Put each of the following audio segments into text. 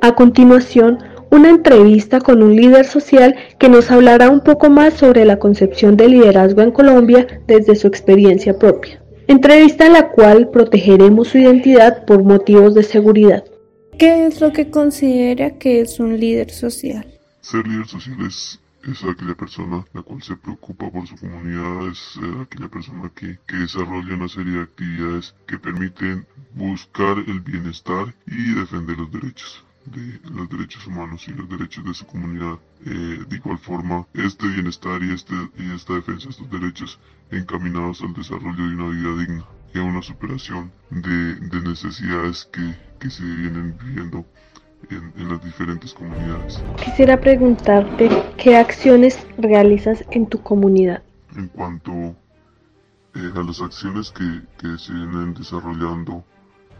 A continuación, una entrevista con un líder social que nos hablará un poco más sobre la concepción de liderazgo en Colombia desde su experiencia propia. Entrevista en la cual protegeremos su identidad por motivos de seguridad. ¿Qué es lo que considera que es un líder social? Ser líder social es, aquella persona la cual se preocupa por su comunidad, es eh, aquella persona que, que desarrolla una serie de actividades que permiten buscar el bienestar y defender los derechos de los derechos humanos y los derechos de su comunidad. Eh, de igual forma, este bienestar y, este, y esta defensa de estos derechos encaminados al desarrollo de una vida digna y a una superación de, de necesidades que, que, se vienen viviendo en, en, las diferentes comunidades. Quisiera preguntarte qué acciones realizas en tu comunidad. En cuanto eh, a las acciones que, que se vienen desarrollando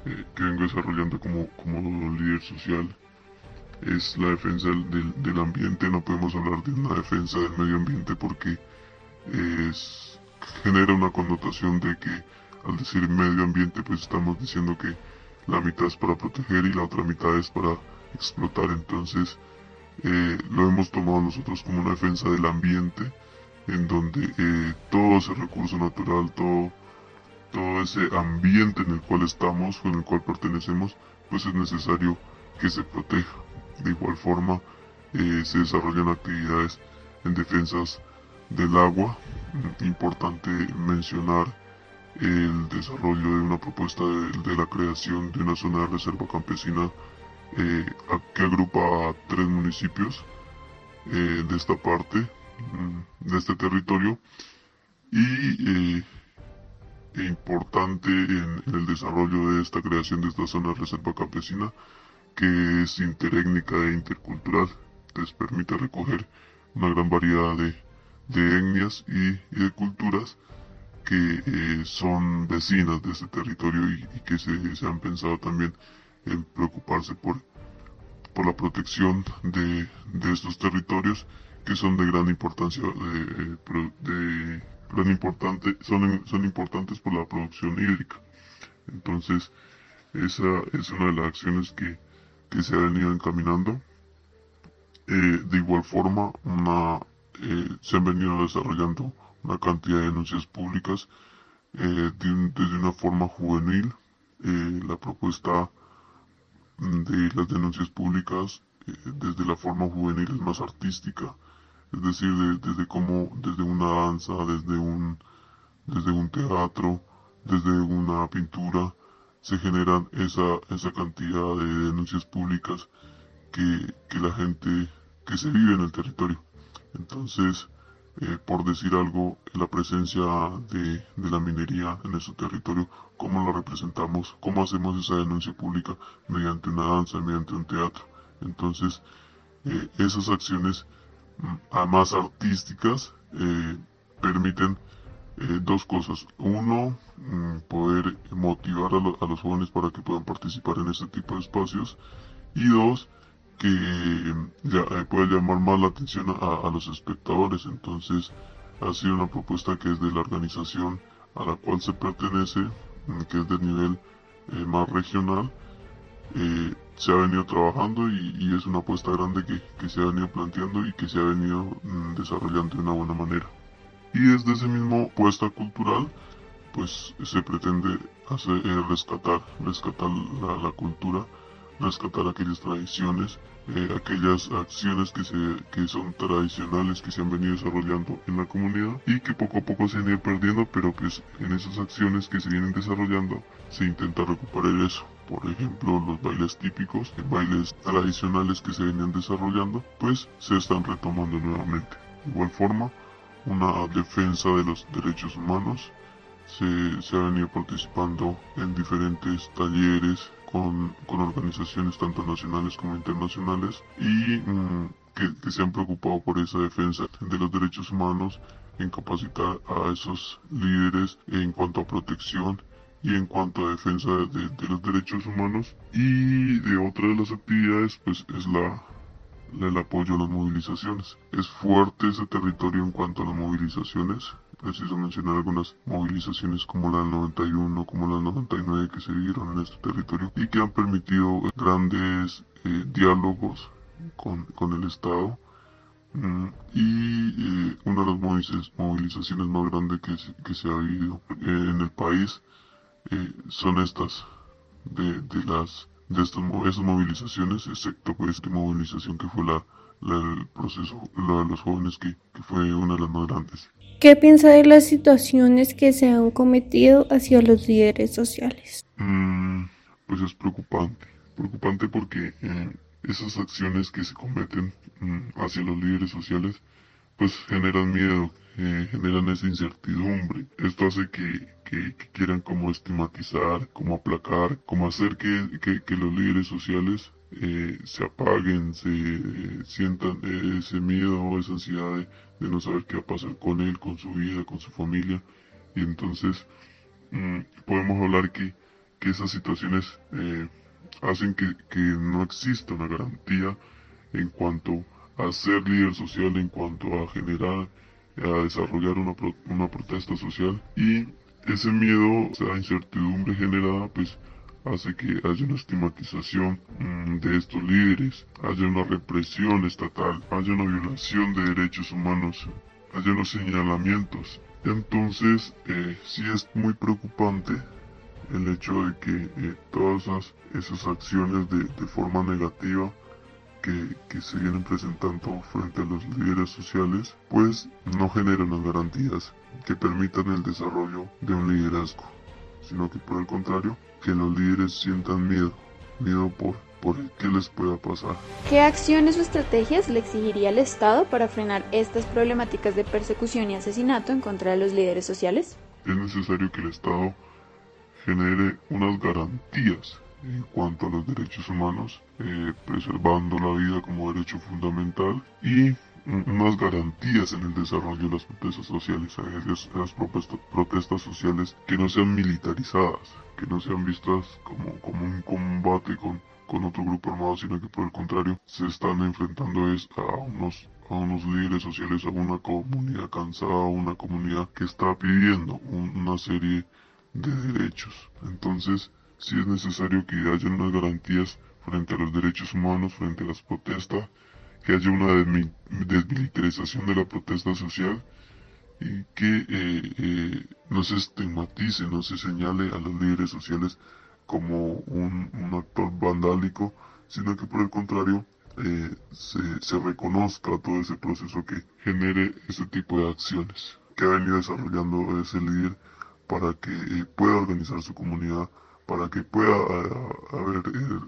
que vengo desarrollando como, como líder social es la defensa del, del, ambiente. No podemos hablar de una defensa del medio ambiente porque es, genera una connotación de que al decir medio ambiente pues estamos diciendo que la mitad es para proteger y la otra mitad es para explotar. Entonces eh, lo hemos tomado nosotros como una defensa del ambiente en donde eh, todo ese recurso natural, todo todo ese ambiente en el cual estamos en el cual pertenecemos, pues es necesario que se proteja. De igual forma, eh, se desarrollan actividades en defensas del agua. Importante mencionar el desarrollo de una propuesta de, la creación de una zona de reserva campesina eh, que agrupa a tres municipios eh, de esta parte, mm, de este territorio, y importante en, el desarrollo de esta creación de esta zona de reserva campesina que es interétnica e intercultural. Les permite recoger una gran variedad de, etnias y, de culturas que eh, son vecinas de este territorio y, que se, han pensado también en preocuparse por, por la protección de, estos territorios que son de gran importancia de importante, son, son importantes por la producción hídrica. Entonces, esa es una de las acciones que, se ha venido encaminando. Eh, de igual forma, una, eh, se han venido desarrollando una cantidad de denuncias públicas eh, desde una forma juvenil. la propuesta de las denuncias públicas desde la forma juvenil es más artística es decir, desde cómo, desde una danza, desde un, desde un teatro, desde una pintura, se generan esa, esa cantidad de denuncias públicas que, que la gente que se vive en el territorio. Entonces, eh, por decir algo, la presencia de, de, la minería en ese territorio, cómo la representamos, cómo hacemos esa denuncia pública mediante una danza, mediante un teatro. Entonces, eh, esas acciones a más artísticas eh, permiten eh, dos cosas. Uno, mm, poder motivar a, los jóvenes para que puedan participar en este tipo de espacios. Y dos, que ya, eh, pueda llamar más la atención a, los espectadores. Entonces, ha sido una propuesta que es de la organización a la cual se pertenece, mm, que es de nivel más regional, eh, se ha venido trabajando y, es una apuesta grande que, se ha venido planteando y que se ha venido mm, desarrollando de una buena manera. Y desde ese mismo apuesta cultural, pues se pretende hacer, eh, rescatar, rescatar la, cultura, rescatar aquellas tradiciones, eh, aquellas acciones que, se, que son tradicionales que se han venido desarrollando en la comunidad y que poco a poco se han ido perdiendo, pero que en esas acciones que se vienen desarrollando se intenta recuperar eso por ejemplo los bailes típicos, bailes tradicionales que se venían desarrollando, pues se están retomando nuevamente. De igual forma, una defensa de los derechos humanos se, se ha venido participando en diferentes talleres con, con organizaciones tanto nacionales como internacionales y mm, que, que se han preocupado por esa defensa de los derechos humanos en capacitar a esos líderes en cuanto a protección y en cuanto a defensa de, los derechos humanos y de otra de las actividades pues es la, el apoyo a las movilizaciones. Es fuerte ese territorio en cuanto a las movilizaciones. preciso mencionar algunas movilizaciones como la del 91, como la del 99 que se vieron en este territorio y que han permitido grandes eh, diálogos con, con, el Estado. Mm, y eh, una de las movilizaciones más grandes que, que se ha habido eh, en el país son estas de, de las de estas, movilizaciones, excepto pues esta movilización que fue la, el proceso, la de los jóvenes, que, que, fue una de las más grandes. ¿Qué piensa de las situaciones que se han cometido hacia los líderes sociales? Mm, pues es preocupante, preocupante porque eh, esas acciones que se cometen mm, hacia los líderes sociales, pues generan miedo, eh, generan esa incertidumbre. Esto hace que, que, quieran como estigmatizar, como aplacar, como hacer que, que los líderes sociales eh, se apaguen, se eh, sientan ese miedo o esa ansiedad de, no saber qué va a pasar con él, con su vida, con su familia. Y entonces mm, podemos hablar que, que esas situaciones eh, hacen que, que, no exista una garantía en cuanto a ser líder social, en cuanto a generar, a desarrollar una, una protesta social. Y ese miedo, esa incertidumbre generada, pues hace que haya una estigmatización mm, de estos líderes, haya una represión estatal, haya una violación de derechos humanos, haya unos señalamientos. Entonces, eh, sí es muy preocupante el hecho de que eh, todas esas, esas acciones de, de forma negativa que, que, se vienen presentando frente a los líderes sociales, pues no generan las garantías que permitan el desarrollo de un liderazgo, sino que por el contrario que los líderes sientan miedo, miedo por, por qué les pueda pasar. ¿Qué acciones o estrategias le exigiría el Estado para frenar estas problemáticas de persecución y asesinato en contra de los líderes sociales? Es necesario que el Estado genere unas garantías en cuanto a los derechos humanos, eh, preservando la vida como derecho fundamental y unas garantías en el desarrollo de las protestas sociales, a las protestas sociales que no sean militarizadas, que no sean vistas como, como un combate con, con otro grupo armado, sino que por el contrario se están enfrentando es a unos a unos líderes sociales, a una comunidad cansada, a una comunidad que está pidiendo una serie de derechos. Entonces, sí es necesario que haya unas garantías frente a los derechos humanos, frente a las protestas, que haya una desmilitarización de la protesta social y que eh, eh, no se estigmatice, no se señale a los líderes sociales como un, actor vandálico, sino que por el contrario eh, se, se, reconozca todo ese proceso que genere ese tipo de acciones que ha venido desarrollando ese líder para que pueda organizar su comunidad, para que pueda haber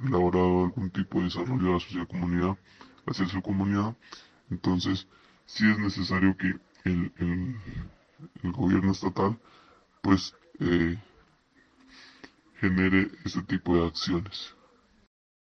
elaborado algún tipo de desarrollo de la sociedad comunidad hacia su comunidad. Entonces, sí es necesario que el, el, gobierno estatal pues eh, genere ese tipo de acciones.